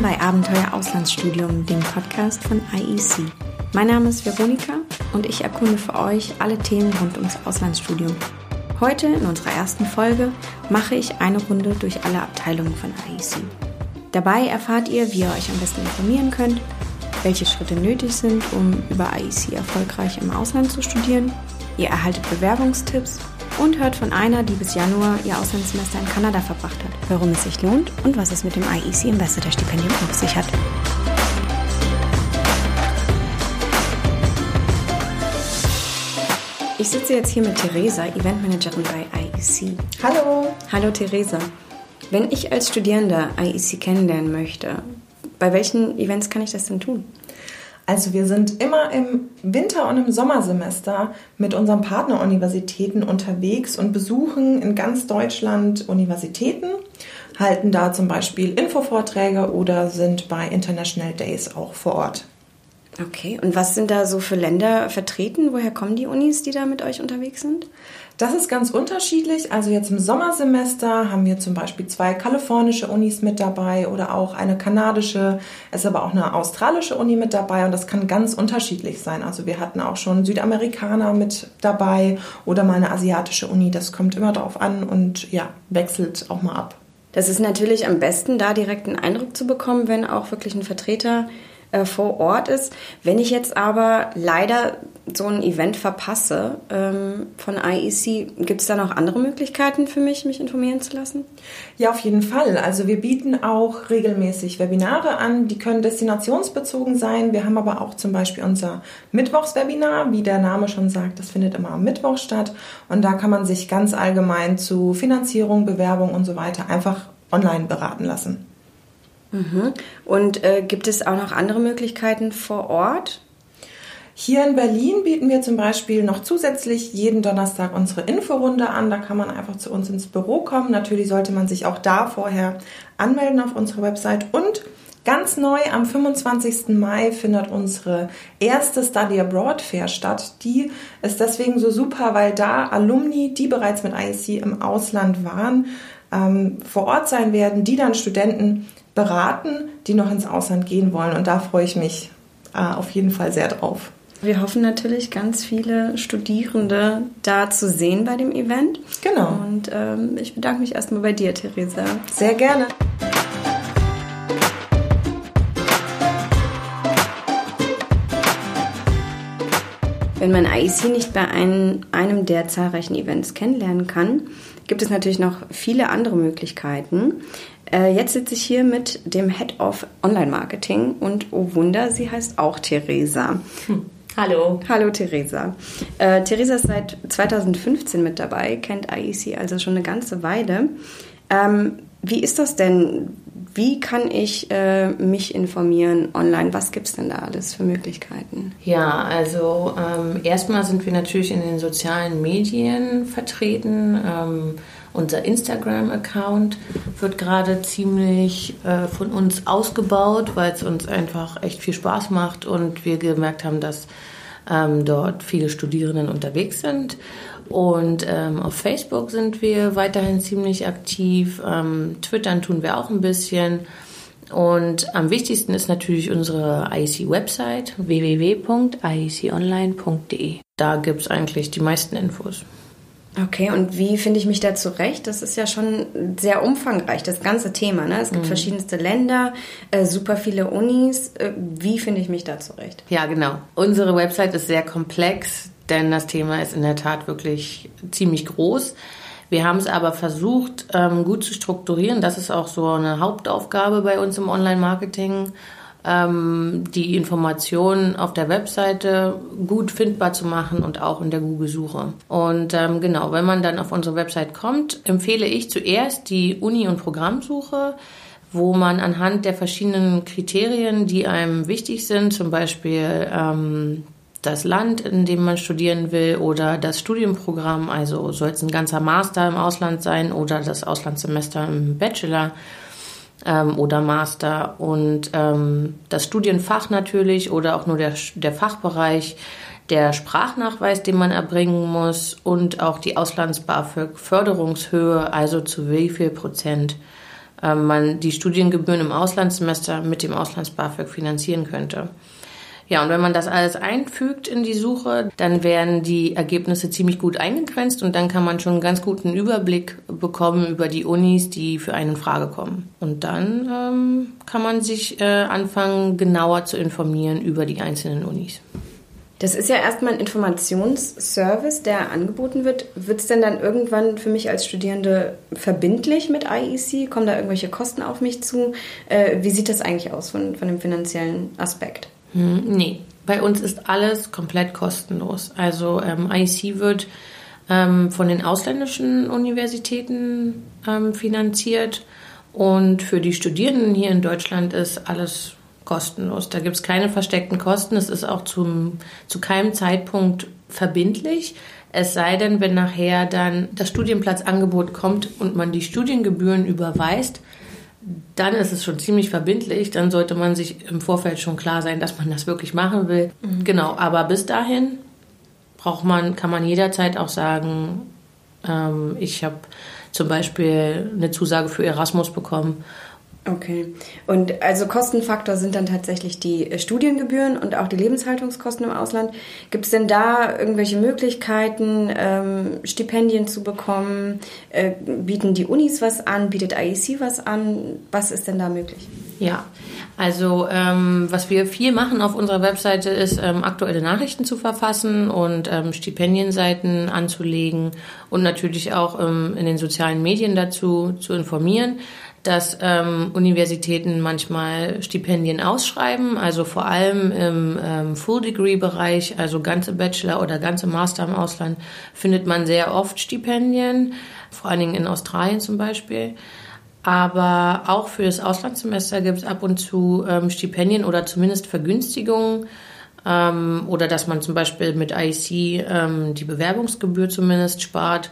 willkommen bei Abenteuer Auslandsstudium, dem Podcast von IEC. Mein Name ist Veronika und ich erkunde für euch alle Themen rund ums Auslandsstudium. Heute in unserer ersten Folge mache ich eine Runde durch alle Abteilungen von IEC. Dabei erfahrt ihr, wie ihr euch am besten informieren könnt, welche Schritte nötig sind, um über IEC erfolgreich im Ausland zu studieren. Ihr erhaltet Bewerbungstipps und hört von einer, die bis Januar ihr Auslandssemester in Kanada verbracht hat, warum es sich lohnt und was es mit dem IEC Ambassador Stipendium auf sich hat. Ich sitze jetzt hier mit Theresa, Eventmanagerin bei IEC. Hallo. Hallo Theresa. Wenn ich als Studierender IEC kennenlernen möchte, bei welchen Events kann ich das denn tun? Also wir sind immer im Winter- und im Sommersemester mit unseren Partneruniversitäten unterwegs und besuchen in ganz Deutschland Universitäten, halten da zum Beispiel Infovorträge oder sind bei International Days auch vor Ort. Okay, und was sind da so für Länder vertreten? Woher kommen die Unis, die da mit euch unterwegs sind? Das ist ganz unterschiedlich. Also jetzt im Sommersemester haben wir zum Beispiel zwei kalifornische Unis mit dabei oder auch eine kanadische, es ist aber auch eine australische Uni mit dabei und das kann ganz unterschiedlich sein. Also wir hatten auch schon Südamerikaner mit dabei oder mal eine asiatische Uni. Das kommt immer darauf an und ja, wechselt auch mal ab. Das ist natürlich am besten, da direkt einen Eindruck zu bekommen, wenn auch wirklich ein Vertreter äh, vor Ort ist. Wenn ich jetzt aber leider so ein Event verpasse ähm, von IEC, gibt es da noch andere Möglichkeiten für mich, mich informieren zu lassen? Ja, auf jeden Fall. Also wir bieten auch regelmäßig Webinare an, die können destinationsbezogen sein. Wir haben aber auch zum Beispiel unser Mittwochswebinar, wie der Name schon sagt, das findet immer am Mittwoch statt. Und da kann man sich ganz allgemein zu Finanzierung, Bewerbung und so weiter einfach online beraten lassen. Mhm. Und äh, gibt es auch noch andere Möglichkeiten vor Ort? Hier in Berlin bieten wir zum Beispiel noch zusätzlich jeden Donnerstag unsere Inforunde an. Da kann man einfach zu uns ins Büro kommen. Natürlich sollte man sich auch da vorher anmelden auf unserer Website. Und ganz neu am 25. Mai findet unsere erste Study Abroad Fair statt. Die ist deswegen so super, weil da Alumni, die bereits mit IEC im Ausland waren, ähm, vor Ort sein werden, die dann Studenten beraten, die noch ins Ausland gehen wollen. Und da freue ich mich äh, auf jeden Fall sehr drauf. Wir hoffen natürlich, ganz viele Studierende da zu sehen bei dem Event. Genau. Und ähm, ich bedanke mich erstmal bei dir, Theresa. Sehr gerne. Wenn man IEC nicht bei einem, einem der zahlreichen Events kennenlernen kann, gibt es natürlich noch viele andere Möglichkeiten. Äh, jetzt sitze ich hier mit dem Head of Online Marketing und oh Wunder, sie heißt auch Theresa. Hm. Hallo. Hallo Theresa. Äh, Theresa ist seit 2015 mit dabei, kennt IEC also schon eine ganze Weile. Ähm, wie ist das denn? Wie kann ich äh, mich informieren online? Was gibt es denn da alles für Möglichkeiten? Ja, also ähm, erstmal sind wir natürlich in den sozialen Medien vertreten. Ähm, unser Instagram-Account wird gerade ziemlich äh, von uns ausgebaut, weil es uns einfach echt viel Spaß macht und wir gemerkt haben, dass ähm, dort viele Studierenden unterwegs sind. Und ähm, auf Facebook sind wir weiterhin ziemlich aktiv. Ähm, Twittern tun wir auch ein bisschen. Und am wichtigsten ist natürlich unsere IEC-Website www.ieconline.de. Da gibt es eigentlich die meisten Infos. Okay, und wie finde ich mich da zurecht? Das ist ja schon sehr umfangreich, das ganze Thema. Ne? Es gibt mhm. verschiedenste Länder, äh, super viele Unis. Äh, wie finde ich mich da zurecht? Ja, genau. Unsere Website ist sehr komplex, denn das Thema ist in der Tat wirklich ziemlich groß. Wir haben es aber versucht, ähm, gut zu strukturieren. Das ist auch so eine Hauptaufgabe bei uns im Online-Marketing ähm, die Informationen auf der Webseite gut findbar zu machen und auch in der Google-Suche. Und ähm, genau, wenn man dann auf unsere Website kommt, empfehle ich zuerst die Uni- und Programmsuche wo man anhand der verschiedenen Kriterien, die einem wichtig sind, zum Beispiel ähm, das Land, in dem man studieren will oder das Studienprogramm, also soll es ein ganzer Master im Ausland sein oder das Auslandssemester im Bachelor, ähm, oder Master und ähm, das Studienfach natürlich oder auch nur der, der Fachbereich, der Sprachnachweis, den man erbringen muss und auch die Auslands-BAföG-Förderungshöhe, also zu wie viel Prozent äh, man die Studiengebühren im Auslandssemester mit dem Auslands-BAföG finanzieren könnte. Ja, und wenn man das alles einfügt in die Suche, dann werden die Ergebnisse ziemlich gut eingegrenzt und dann kann man schon einen ganz guten Überblick bekommen über die Unis, die für einen in Frage kommen. Und dann ähm, kann man sich äh, anfangen, genauer zu informieren über die einzelnen Unis. Das ist ja erstmal ein Informationsservice, der angeboten wird. Wird es denn dann irgendwann für mich als Studierende verbindlich mit IEC? Kommen da irgendwelche Kosten auf mich zu? Äh, wie sieht das eigentlich aus von, von dem finanziellen Aspekt? Hm, nee, bei uns ist alles komplett kostenlos. Also ähm, IEC wird ähm, von den ausländischen Universitäten ähm, finanziert und für die Studierenden hier in Deutschland ist alles kostenlos. Da gibt es keine versteckten Kosten. Es ist auch zum, zu keinem Zeitpunkt verbindlich. Es sei denn, wenn nachher dann das Studienplatzangebot kommt und man die Studiengebühren überweist, dann ist es schon ziemlich verbindlich. Dann sollte man sich im Vorfeld schon klar sein, dass man das wirklich machen will. Mhm. Genau, aber bis dahin braucht man, kann man jederzeit auch sagen, ähm, ich habe zum Beispiel eine Zusage für Erasmus bekommen Okay. Und also Kostenfaktor sind dann tatsächlich die Studiengebühren und auch die Lebenshaltungskosten im Ausland. Gibt es denn da irgendwelche Möglichkeiten, ähm, Stipendien zu bekommen? Äh, bieten die Unis was an? Bietet IEC was an? Was ist denn da möglich? Ja, also ähm, was wir viel machen auf unserer Webseite ist, ähm, aktuelle Nachrichten zu verfassen und ähm, Stipendienseiten anzulegen und natürlich auch ähm, in den sozialen Medien dazu zu informieren dass ähm, Universitäten manchmal Stipendien ausschreiben, also vor allem im ähm, Full-Degree-Bereich, also ganze Bachelor oder ganze Master im Ausland, findet man sehr oft Stipendien, vor allen Dingen in Australien zum Beispiel. Aber auch für das Auslandssemester gibt es ab und zu ähm, Stipendien oder zumindest Vergünstigungen ähm, oder dass man zum Beispiel mit IC ähm, die Bewerbungsgebühr zumindest spart.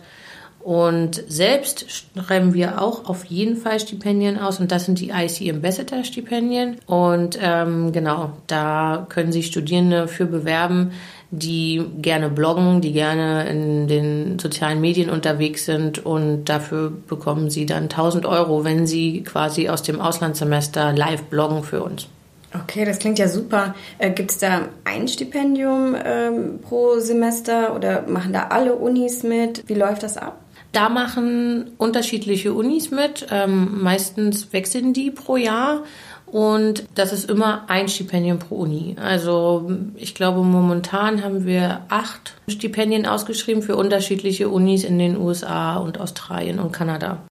Und selbst schreiben wir auch auf jeden Fall Stipendien aus und das sind die IC Ambassador Stipendien. Und ähm, genau, da können sich Studierende für bewerben, die gerne bloggen, die gerne in den sozialen Medien unterwegs sind und dafür bekommen sie dann 1000 Euro, wenn sie quasi aus dem Auslandssemester live bloggen für uns. Okay, das klingt ja super. Äh, Gibt es da ein Stipendium ähm, pro Semester oder machen da alle Unis mit? Wie läuft das ab? Da machen unterschiedliche Unis mit. Ähm, meistens wechseln die pro Jahr. Und das ist immer ein Stipendium pro Uni. Also ich glaube, momentan haben wir acht Stipendien ausgeschrieben für unterschiedliche Unis in den USA und Australien und Kanada.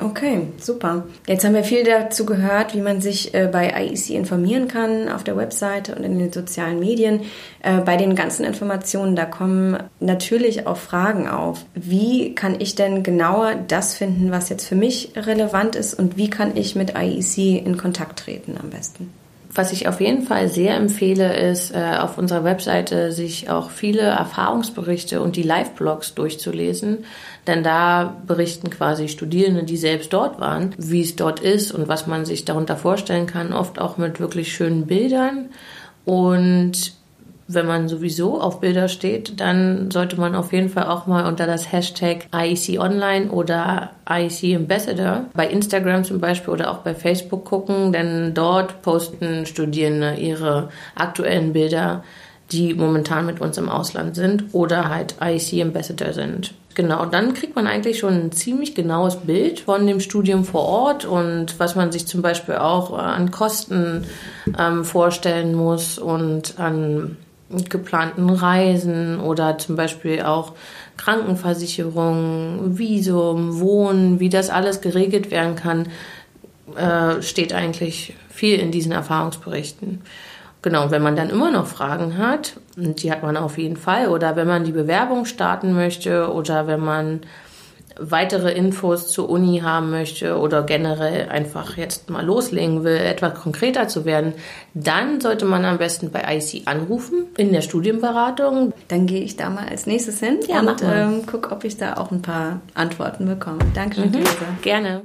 Okay, super. Jetzt haben wir viel dazu gehört, wie man sich äh, bei IEC informieren kann auf der Webseite und in den sozialen Medien. Äh, bei den ganzen Informationen, da kommen natürlich auch Fragen auf. Wie kann ich denn genauer das finden, was jetzt für mich relevant ist und wie kann ich mit IEC in Kontakt treten am besten? Was ich auf jeden Fall sehr empfehle, ist äh, auf unserer Webseite sich auch viele Erfahrungsberichte und die Live-Blogs durchzulesen. Denn da berichten quasi Studierende, die selbst dort waren, wie es dort ist und was man sich darunter vorstellen kann, oft auch mit wirklich schönen Bildern. Und wenn man sowieso auf Bilder steht, dann sollte man auf jeden Fall auch mal unter das Hashtag IEC Online oder IEC Ambassador bei Instagram zum Beispiel oder auch bei Facebook gucken, denn dort posten Studierende ihre aktuellen Bilder, die momentan mit uns im Ausland sind oder halt IEC Ambassador sind. Genau, dann kriegt man eigentlich schon ein ziemlich genaues Bild von dem Studium vor Ort und was man sich zum Beispiel auch an Kosten ähm, vorstellen muss und an geplanten Reisen oder zum Beispiel auch Krankenversicherung, Visum, Wohnen, wie das alles geregelt werden kann, äh, steht eigentlich viel in diesen Erfahrungsberichten. Genau, wenn man dann immer noch Fragen hat, und die hat man auf jeden Fall, oder wenn man die Bewerbung starten möchte oder wenn man weitere Infos zur Uni haben möchte oder generell einfach jetzt mal loslegen will, etwas konkreter zu werden, dann sollte man am besten bei IC anrufen in der Studienberatung. Dann gehe ich da mal als nächstes hin ja, und ähm, gucke, ob ich da auch ein paar Antworten bekomme. Danke, mhm. Lisa. Gerne.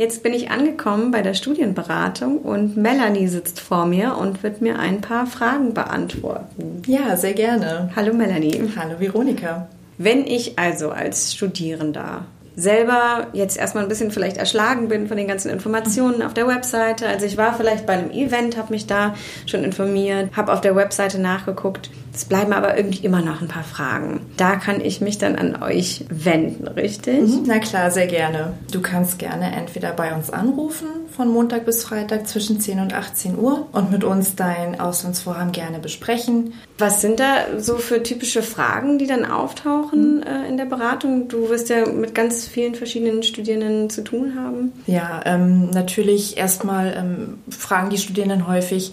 Jetzt bin ich angekommen bei der Studienberatung und Melanie sitzt vor mir und wird mir ein paar Fragen beantworten. Ja, sehr gerne. Hallo Melanie. Hallo Veronika. Wenn ich also als Studierender selber jetzt erstmal ein bisschen vielleicht erschlagen bin von den ganzen Informationen auf der Webseite. Also ich war vielleicht bei einem Event, habe mich da schon informiert, habe auf der Webseite nachgeguckt. Es bleiben aber irgendwie immer noch ein paar Fragen. Da kann ich mich dann an euch wenden, richtig? Mhm, na klar, sehr gerne. Du kannst gerne entweder bei uns anrufen von Montag bis Freitag zwischen 10 und 18 Uhr und mit uns dein Auslandsvorhaben gerne besprechen. Was sind da so für typische Fragen, die dann auftauchen mhm. äh, in der Beratung? Du wirst ja mit ganz vielen verschiedenen Studierenden zu tun haben. Ja, ähm, natürlich erstmal ähm, fragen die Studierenden häufig,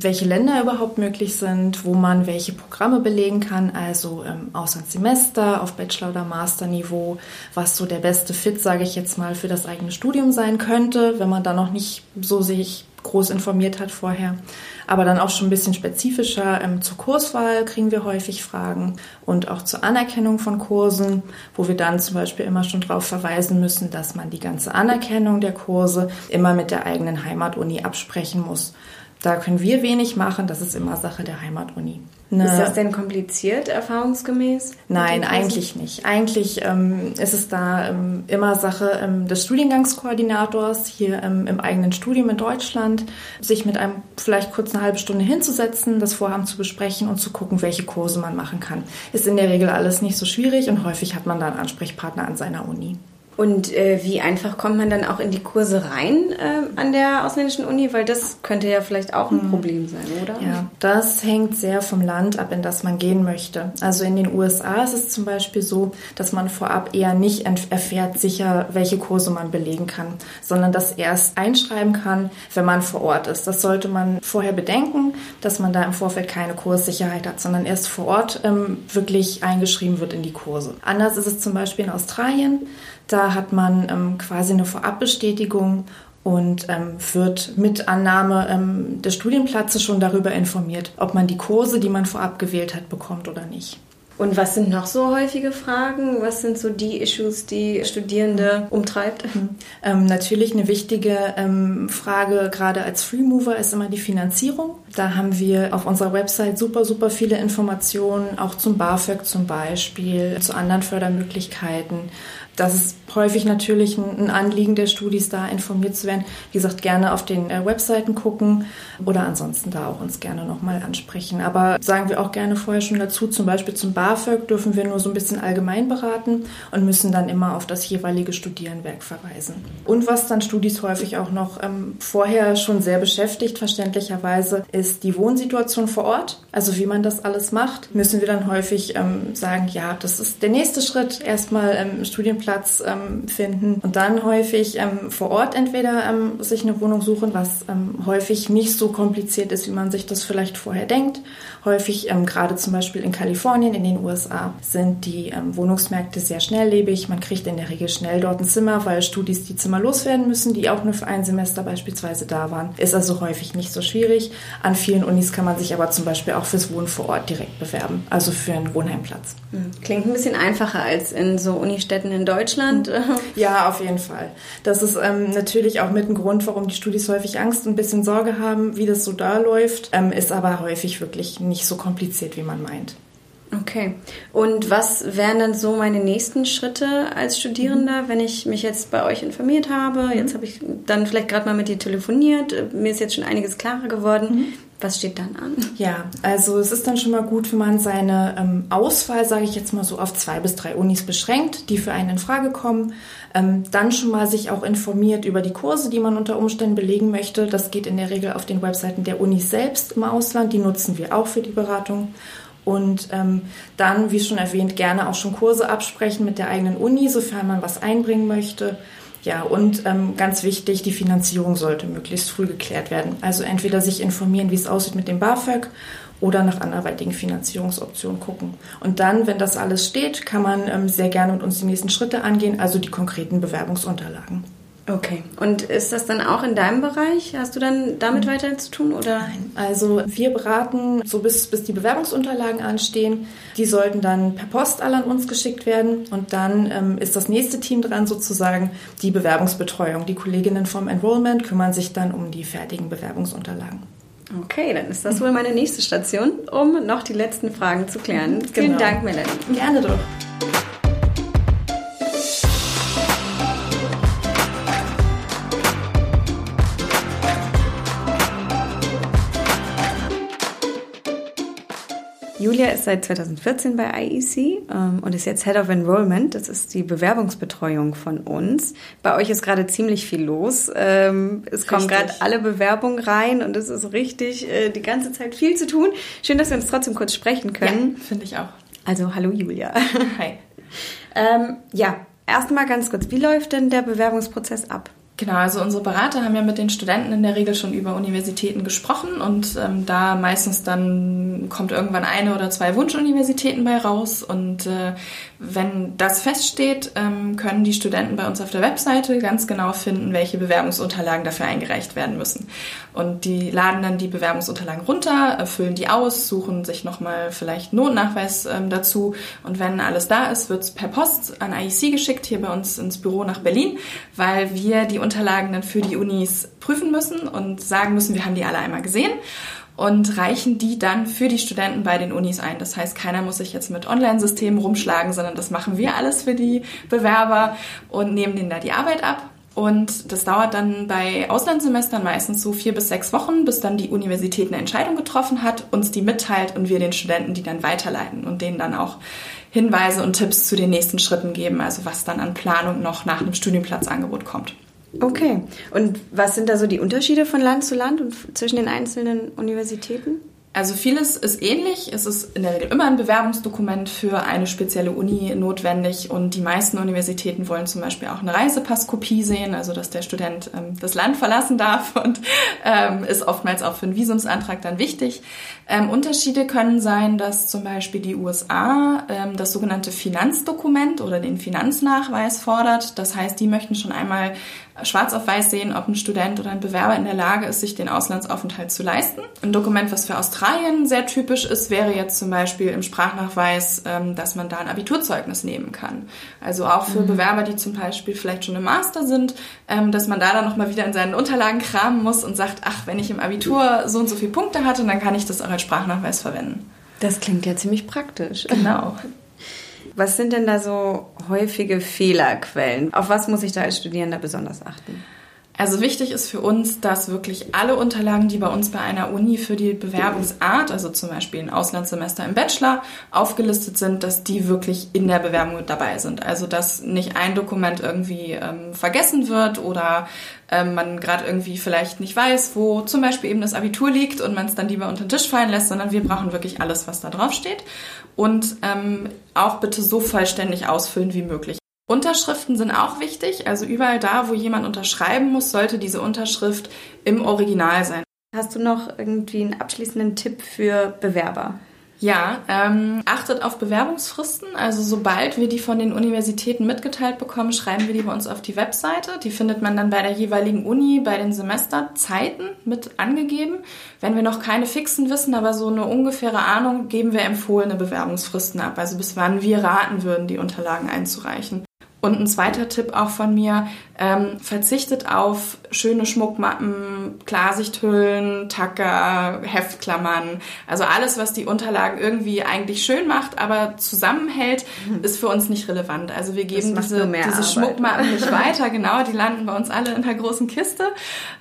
welche Länder überhaupt möglich sind, wo man welche Programme belegen kann, also im Auslandssemester, auf Bachelor- oder Masterniveau, was so der beste Fit, sage ich jetzt mal, für das eigene Studium sein könnte, wenn man da noch nicht so sich groß informiert hat vorher. Aber dann auch schon ein bisschen spezifischer ähm, zur Kurswahl kriegen wir häufig Fragen und auch zur Anerkennung von Kursen, wo wir dann zum Beispiel immer schon darauf verweisen müssen, dass man die ganze Anerkennung der Kurse immer mit der eigenen Heimatuni absprechen muss. Da können wir wenig machen, das ist immer Sache der Heimatuni. Ne. Ist das denn kompliziert, erfahrungsgemäß? Nein, eigentlich nicht. Eigentlich ähm, ist es da ähm, immer Sache ähm, des Studiengangskoordinators hier ähm, im eigenen Studium in Deutschland, sich mit einem vielleicht kurz eine halbe Stunde hinzusetzen, das Vorhaben zu besprechen und zu gucken, welche Kurse man machen kann. Ist in der Regel alles nicht so schwierig und häufig hat man da einen Ansprechpartner an seiner Uni. Und äh, wie einfach kommt man dann auch in die Kurse rein äh, an der ausländischen Uni? Weil das könnte ja vielleicht auch ein hm. Problem sein, oder? Ja, das hängt sehr vom Land ab, in das man gehen möchte. Also in den USA ist es zum Beispiel so, dass man vorab eher nicht erfährt sicher, welche Kurse man belegen kann, sondern das erst einschreiben kann, wenn man vor Ort ist. Das sollte man vorher bedenken, dass man da im Vorfeld keine Kurssicherheit hat, sondern erst vor Ort ähm, wirklich eingeschrieben wird in die Kurse. Anders ist es zum Beispiel in Australien. Da hat man ähm, quasi eine Vorabbestätigung und ähm, wird mit Annahme ähm, des Studienplatzes schon darüber informiert, ob man die Kurse, die man vorab gewählt hat, bekommt oder nicht. Und was sind noch so häufige Fragen? Was sind so die Issues, die Studierende umtreibt? Mhm. Ähm, natürlich eine wichtige ähm, Frage, gerade als Freemover, ist immer die Finanzierung. Da haben wir auf unserer Website super, super viele Informationen, auch zum BAföG zum Beispiel, zu anderen Fördermöglichkeiten das ist häufig natürlich ein Anliegen der Studis, da informiert zu werden. Wie gesagt, gerne auf den äh, Webseiten gucken oder ansonsten da auch uns gerne nochmal ansprechen. Aber sagen wir auch gerne vorher schon dazu, zum Beispiel zum BAföG dürfen wir nur so ein bisschen allgemein beraten und müssen dann immer auf das jeweilige Studierenwerk verweisen. Und was dann Studis häufig auch noch ähm, vorher schon sehr beschäftigt, verständlicherweise, ist die Wohnsituation vor Ort. Also wie man das alles macht, müssen wir dann häufig ähm, sagen, ja, das ist der nächste Schritt, erstmal ähm, Studienplan Platz ähm, finden und dann häufig ähm, vor Ort entweder ähm, sich eine Wohnung suchen, was ähm, häufig nicht so kompliziert ist, wie man sich das vielleicht vorher denkt. Häufig, ähm, gerade zum Beispiel in Kalifornien, in den USA, sind die ähm, Wohnungsmärkte sehr schnelllebig. Man kriegt in der Regel schnell dort ein Zimmer, weil Studis die Zimmer loswerden müssen, die auch nur für ein Semester beispielsweise da waren. Ist also häufig nicht so schwierig. An vielen Unis kann man sich aber zum Beispiel auch fürs Wohnen vor Ort direkt bewerben, also für einen Wohnheimplatz. Hm, klingt ein bisschen einfacher als in so Unistädten in Deutschland. Deutschland. Ja, auf jeden Fall. Das ist ähm, natürlich auch mit ein Grund, warum die Studis häufig Angst und ein bisschen Sorge haben, wie das so da läuft, ähm, ist aber häufig wirklich nicht so kompliziert, wie man meint. Okay. Und was wären dann so meine nächsten Schritte als Studierender, mhm. wenn ich mich jetzt bei euch informiert habe? Mhm. Jetzt habe ich dann vielleicht gerade mal mit dir telefoniert. Mir ist jetzt schon einiges klarer geworden. Mhm. Was steht dann an? Ja, also es ist dann schon mal gut, wenn man seine ähm, Auswahl, sage ich jetzt mal so, auf zwei bis drei Unis beschränkt, die für einen in Frage kommen. Ähm, dann schon mal sich auch informiert über die Kurse, die man unter Umständen belegen möchte. Das geht in der Regel auf den Webseiten der Unis selbst im Ausland. Die nutzen wir auch für die Beratung. Und ähm, dann, wie schon erwähnt, gerne auch schon Kurse absprechen mit der eigenen Uni, sofern man was einbringen möchte. Ja, und ähm, ganz wichtig, die Finanzierung sollte möglichst früh geklärt werden. Also entweder sich informieren, wie es aussieht mit dem BAföG oder nach anderweitigen Finanzierungsoptionen gucken. Und dann, wenn das alles steht, kann man ähm, sehr gerne mit uns die nächsten Schritte angehen, also die konkreten Bewerbungsunterlagen. Okay. Und ist das dann auch in deinem Bereich? Hast du dann damit mhm. weiter zu tun? Oder? Nein. Also wir beraten, so bis, bis die Bewerbungsunterlagen anstehen. Die sollten dann per Post alle an uns geschickt werden. Und dann ähm, ist das nächste Team dran, sozusagen die Bewerbungsbetreuung. Die Kolleginnen vom Enrollment kümmern sich dann um die fertigen Bewerbungsunterlagen. Okay, dann ist das wohl meine nächste Station, um noch die letzten Fragen zu klären. Vielen genau. Dank, Melanie. Gerne doch. Julia ist seit 2014 bei IEC ähm, und ist jetzt Head of Enrollment. Das ist die Bewerbungsbetreuung von uns. Bei euch ist gerade ziemlich viel los. Ähm, es richtig. kommen gerade alle Bewerbungen rein und es ist richtig äh, die ganze Zeit viel zu tun. Schön, dass wir uns trotzdem kurz sprechen können. Ja, finde ich auch. Also hallo Julia. Hi. ähm, ja, erstmal ganz kurz. Wie läuft denn der Bewerbungsprozess ab? Genau, also unsere Berater haben ja mit den Studenten in der Regel schon über Universitäten gesprochen und ähm, da meistens dann kommt irgendwann eine oder zwei Wunschuniversitäten bei raus und äh, wenn das feststeht, ähm, können die Studenten bei uns auf der Webseite ganz genau finden, welche Bewerbungsunterlagen dafür eingereicht werden müssen. Und die laden dann die Bewerbungsunterlagen runter, füllen die aus, suchen sich nochmal vielleicht Notnachweis ähm, dazu. Und wenn alles da ist, wird es per Post an IEC geschickt, hier bei uns ins Büro nach Berlin, weil wir die Unterlagen dann für die Unis prüfen müssen und sagen müssen, wir haben die alle einmal gesehen und reichen die dann für die Studenten bei den Unis ein. Das heißt, keiner muss sich jetzt mit Online-Systemen rumschlagen, sondern das machen wir alles für die Bewerber und nehmen denen da die Arbeit ab. Und das dauert dann bei Auslandssemestern meistens so vier bis sechs Wochen, bis dann die Universität eine Entscheidung getroffen hat, uns die mitteilt und wir den Studenten die dann weiterleiten und denen dann auch Hinweise und Tipps zu den nächsten Schritten geben, also was dann an Planung noch nach einem Studienplatzangebot kommt. Okay. Und was sind da so die Unterschiede von Land zu Land und zwischen den einzelnen Universitäten? Also vieles ist ähnlich. Es ist in der Regel immer ein Bewerbungsdokument für eine spezielle Uni notwendig und die meisten Universitäten wollen zum Beispiel auch eine Reisepasskopie sehen, also dass der Student ähm, das Land verlassen darf und ähm, ist oftmals auch für einen Visumsantrag dann wichtig. Ähm, Unterschiede können sein, dass zum Beispiel die USA ähm, das sogenannte Finanzdokument oder den Finanznachweis fordert. Das heißt, die möchten schon einmal schwarz auf weiß sehen, ob ein Student oder ein Bewerber in der Lage ist, sich den Auslandsaufenthalt zu leisten. Ein Dokument, was für Australien sehr typisch ist, wäre jetzt zum Beispiel im Sprachnachweis, ähm, dass man da ein Abiturzeugnis nehmen kann. Also auch für mhm. Bewerber, die zum Beispiel vielleicht schon im Master sind, ähm, dass man da dann nochmal wieder in seinen Unterlagen kramen muss und sagt, ach, wenn ich im Abitur so und so viele Punkte hatte, dann kann ich das auch als Sprachnachweis verwenden. Das klingt ja ziemlich praktisch. Genau. Was sind denn da so häufige Fehlerquellen? Auf was muss ich da als Studierender besonders achten? Also wichtig ist für uns, dass wirklich alle Unterlagen, die bei uns bei einer Uni für die Bewerbungsart, also zum Beispiel ein Auslandssemester im Bachelor, aufgelistet sind, dass die wirklich in der Bewerbung dabei sind. Also dass nicht ein Dokument irgendwie ähm, vergessen wird oder ähm, man gerade irgendwie vielleicht nicht weiß, wo zum Beispiel eben das Abitur liegt und man es dann lieber unter den Tisch fallen lässt, sondern wir brauchen wirklich alles, was da drauf steht. Und ähm, auch bitte so vollständig ausfüllen wie möglich. Unterschriften sind auch wichtig. Also überall da, wo jemand unterschreiben muss, sollte diese Unterschrift im Original sein. Hast du noch irgendwie einen abschließenden Tipp für Bewerber? Ja, ähm, achtet auf Bewerbungsfristen. Also sobald wir die von den Universitäten mitgeteilt bekommen, schreiben wir die bei uns auf die Webseite. Die findet man dann bei der jeweiligen Uni bei den Semesterzeiten mit angegeben. Wenn wir noch keine fixen wissen, aber so eine ungefähre Ahnung, geben wir empfohlene Bewerbungsfristen ab. Also bis wann wir raten würden, die Unterlagen einzureichen. Und ein zweiter Tipp auch von mir, ähm, verzichtet auf schöne Schmuckmappen, Klarsichthüllen, Tacker, Heftklammern. Also alles, was die Unterlagen irgendwie eigentlich schön macht, aber zusammenhält, mhm. ist für uns nicht relevant. Also wir geben diese, diese Schmuckmappen nicht weiter, genau, die landen bei uns alle in der großen Kiste.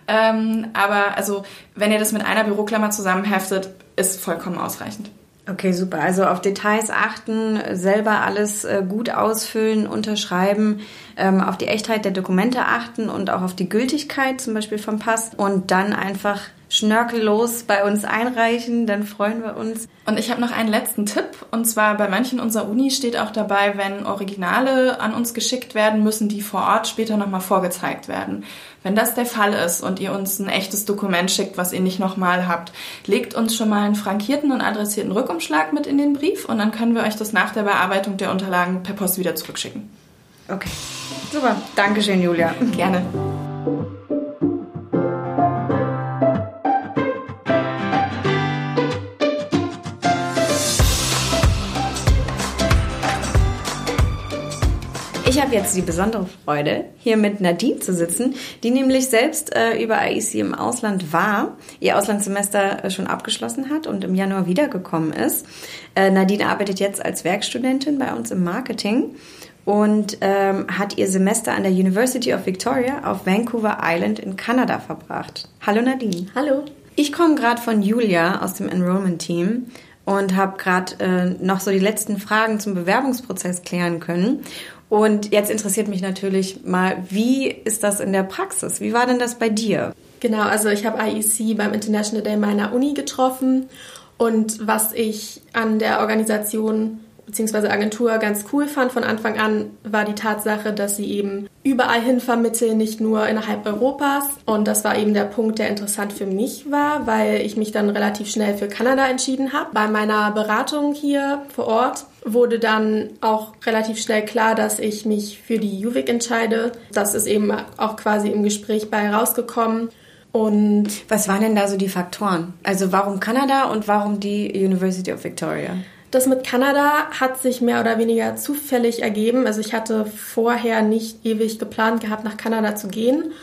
Ähm, aber also, wenn ihr das mit einer Büroklammer zusammenheftet, ist vollkommen ausreichend. Okay, super. Also auf Details achten, selber alles äh, gut ausfüllen, unterschreiben, ähm, auf die Echtheit der Dokumente achten und auch auf die Gültigkeit zum Beispiel vom Pass und dann einfach schnörkellos bei uns einreichen, dann freuen wir uns. Und ich habe noch einen letzten Tipp. Und zwar bei manchen unserer Uni steht auch dabei, wenn Originale an uns geschickt werden, müssen die vor Ort später nochmal vorgezeigt werden. Wenn das der Fall ist und ihr uns ein echtes Dokument schickt, was ihr nicht nochmal habt, legt uns schon mal einen frankierten und adressierten Rückumschlag mit in den Brief und dann können wir euch das nach der Bearbeitung der Unterlagen per Post wieder zurückschicken. Okay, super. Dankeschön, Julia. Gerne. Ich habe jetzt die besondere Freude, hier mit Nadine zu sitzen, die nämlich selbst äh, über IEC im Ausland war, ihr Auslandssemester äh, schon abgeschlossen hat und im Januar wiedergekommen ist. Äh, Nadine arbeitet jetzt als Werkstudentin bei uns im Marketing und ähm, hat ihr Semester an der University of Victoria auf Vancouver Island in Kanada verbracht. Hallo Nadine. Hallo. Ich komme gerade von Julia aus dem Enrollment-Team und habe gerade äh, noch so die letzten Fragen zum Bewerbungsprozess klären können. Und jetzt interessiert mich natürlich mal, wie ist das in der Praxis? Wie war denn das bei dir? Genau, also ich habe IEC beim International Day meiner Uni getroffen und was ich an der Organisation bzw. Agentur ganz cool fand von Anfang an, war die Tatsache, dass sie eben überall hin vermitteln, nicht nur innerhalb Europas. Und das war eben der Punkt, der interessant für mich war, weil ich mich dann relativ schnell für Kanada entschieden habe. Bei meiner Beratung hier vor Ort wurde dann auch relativ schnell klar, dass ich mich für die UVic entscheide. Das ist eben auch quasi im Gespräch bei rausgekommen. Und was waren denn da so die Faktoren? Also warum Kanada und warum die University of Victoria? Das mit Kanada hat sich mehr oder weniger zufällig ergeben. Also ich hatte vorher nicht ewig geplant gehabt, nach Kanada zu gehen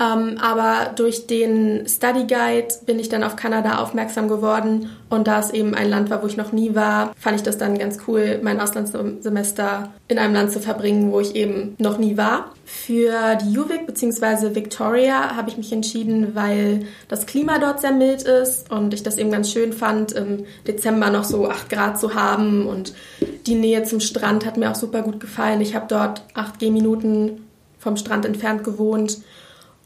ähm, aber durch den Study Guide bin ich dann auf Kanada aufmerksam geworden und da es eben ein Land war, wo ich noch nie war, fand ich das dann ganz cool, mein Auslandssemester in einem Land zu verbringen, wo ich eben noch nie war. Für die UVic bzw. Victoria habe ich mich entschieden, weil das Klima dort sehr mild ist und ich das eben ganz schön fand, im Dezember noch so 8 Grad zu haben und die Nähe zum Strand hat mir auch super gut gefallen. Ich habe dort 8 Gehminuten vom Strand entfernt gewohnt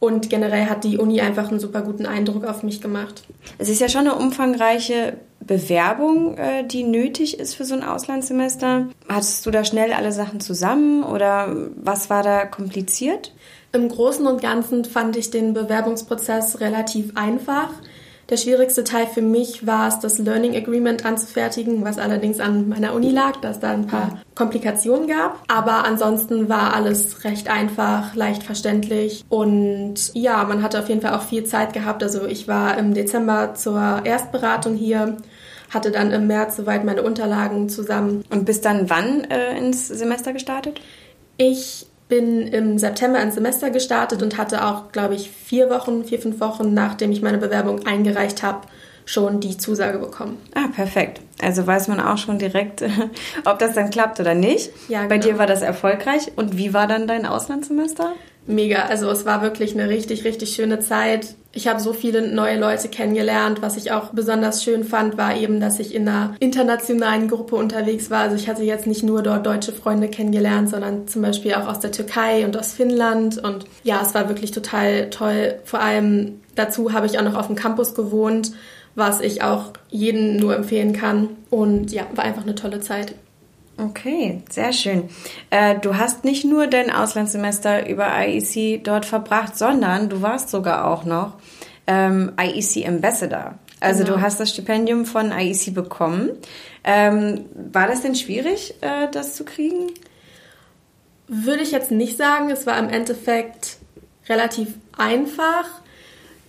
und generell hat die Uni einfach einen super guten Eindruck auf mich gemacht. Es ist ja schon eine umfangreiche Bewerbung, äh, die nötig ist für so ein Auslandssemester. Hattest du da schnell alle Sachen zusammen oder was war da kompliziert? Im Großen und Ganzen fand ich den Bewerbungsprozess relativ einfach. Der schwierigste Teil für mich war es, das Learning Agreement anzufertigen, was allerdings an meiner Uni lag, dass es da ein paar Komplikationen gab. Aber ansonsten war alles recht einfach, leicht verständlich und ja, man hatte auf jeden Fall auch viel Zeit gehabt. Also ich war im Dezember zur Erstberatung hier hatte dann im März soweit meine Unterlagen zusammen. Und bis dann wann äh, ins Semester gestartet? Ich bin im September ins Semester gestartet und hatte auch, glaube ich, vier Wochen, vier, fünf Wochen, nachdem ich meine Bewerbung eingereicht habe, schon die Zusage bekommen. Ah, perfekt. Also weiß man auch schon direkt, ob das dann klappt oder nicht. Ja, genau. Bei dir war das erfolgreich. Und wie war dann dein Auslandssemester? Mega. Also es war wirklich eine richtig, richtig schöne Zeit. Ich habe so viele neue Leute kennengelernt. Was ich auch besonders schön fand, war eben, dass ich in einer internationalen Gruppe unterwegs war. Also ich hatte jetzt nicht nur dort deutsche Freunde kennengelernt, sondern zum Beispiel auch aus der Türkei und aus Finnland. Und ja, es war wirklich total toll. Vor allem dazu habe ich auch noch auf dem Campus gewohnt, was ich auch jedem nur empfehlen kann. Und ja, war einfach eine tolle Zeit. Okay, sehr schön. Äh, du hast nicht nur dein Auslandssemester über IEC dort verbracht, sondern du warst sogar auch noch ähm, IEC Ambassador. Also genau. du hast das Stipendium von IEC bekommen. Ähm, war das denn schwierig, äh, das zu kriegen? Würde ich jetzt nicht sagen. Es war im Endeffekt relativ einfach.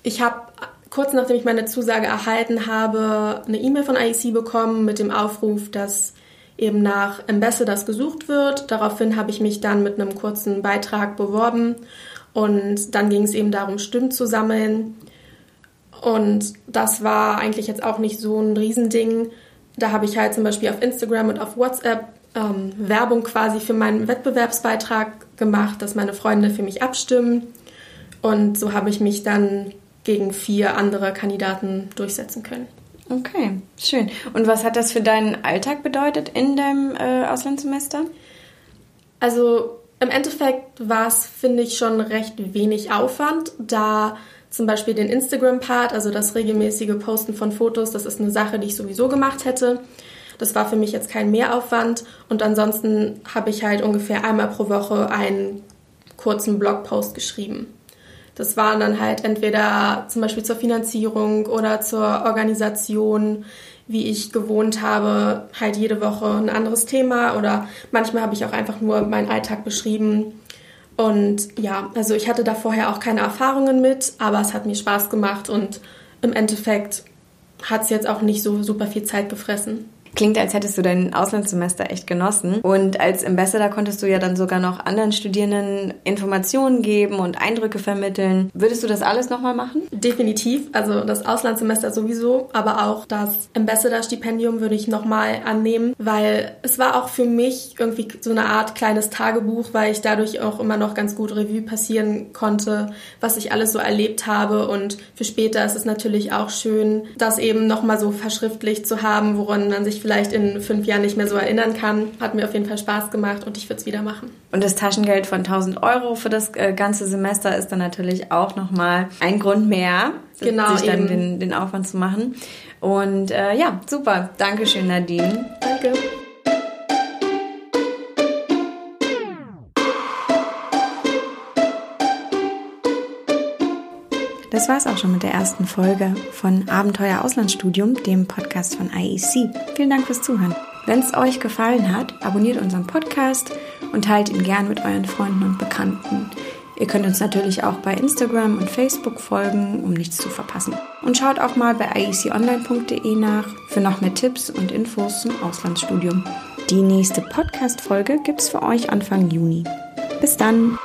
Ich habe kurz nachdem ich meine Zusage erhalten habe, eine E-Mail von IEC bekommen mit dem Aufruf, dass eben nach Ambassadors gesucht wird. Daraufhin habe ich mich dann mit einem kurzen Beitrag beworben und dann ging es eben darum, Stimmen zu sammeln. Und das war eigentlich jetzt auch nicht so ein Riesending. Da habe ich halt zum Beispiel auf Instagram und auf WhatsApp ähm, Werbung quasi für meinen Wettbewerbsbeitrag gemacht, dass meine Freunde für mich abstimmen. Und so habe ich mich dann gegen vier andere Kandidaten durchsetzen können. Okay, schön. Und was hat das für deinen Alltag bedeutet in deinem äh, Auslandssemester? Also im Endeffekt war es, finde ich, schon recht wenig Aufwand, da zum Beispiel den Instagram-Part, also das regelmäßige Posten von Fotos, das ist eine Sache, die ich sowieso gemacht hätte. Das war für mich jetzt kein Mehraufwand und ansonsten habe ich halt ungefähr einmal pro Woche einen kurzen Blogpost geschrieben. Das waren dann halt entweder zum Beispiel zur Finanzierung oder zur Organisation, wie ich gewohnt habe, halt jede Woche ein anderes Thema oder manchmal habe ich auch einfach nur meinen Alltag beschrieben. Und ja, also ich hatte da vorher auch keine Erfahrungen mit, aber es hat mir Spaß gemacht und im Endeffekt hat es jetzt auch nicht so super viel Zeit gefressen. Klingt, als hättest du dein Auslandssemester echt genossen. Und als Ambassador konntest du ja dann sogar noch anderen Studierenden Informationen geben und Eindrücke vermitteln. Würdest du das alles nochmal machen? Definitiv. Also das Auslandssemester sowieso, aber auch das Ambassador-Stipendium würde ich nochmal annehmen, weil es war auch für mich irgendwie so eine Art kleines Tagebuch, weil ich dadurch auch immer noch ganz gut Revue passieren konnte, was ich alles so erlebt habe. Und für später ist es natürlich auch schön, das eben nochmal so verschriftlicht zu haben, woran man sich vielleicht in fünf Jahren nicht mehr so erinnern kann. Hat mir auf jeden Fall Spaß gemacht und ich würde es wieder machen. Und das Taschengeld von 1000 Euro für das äh, ganze Semester ist dann natürlich auch nochmal ein Grund mehr, genau, sich dann den, den Aufwand zu machen. Und äh, ja, super. Dankeschön, Nadine. Danke. Das war's auch schon mit der ersten Folge von Abenteuer Auslandsstudium, dem Podcast von IEC. Vielen Dank fürs Zuhören. Wenn es euch gefallen hat, abonniert unseren Podcast und teilt ihn gern mit euren Freunden und Bekannten. Ihr könnt uns natürlich auch bei Instagram und Facebook folgen, um nichts zu verpassen. Und schaut auch mal bei ieconline.de nach für noch mehr Tipps und Infos zum Auslandsstudium. Die nächste Podcast-Folge gibt's für euch Anfang Juni. Bis dann!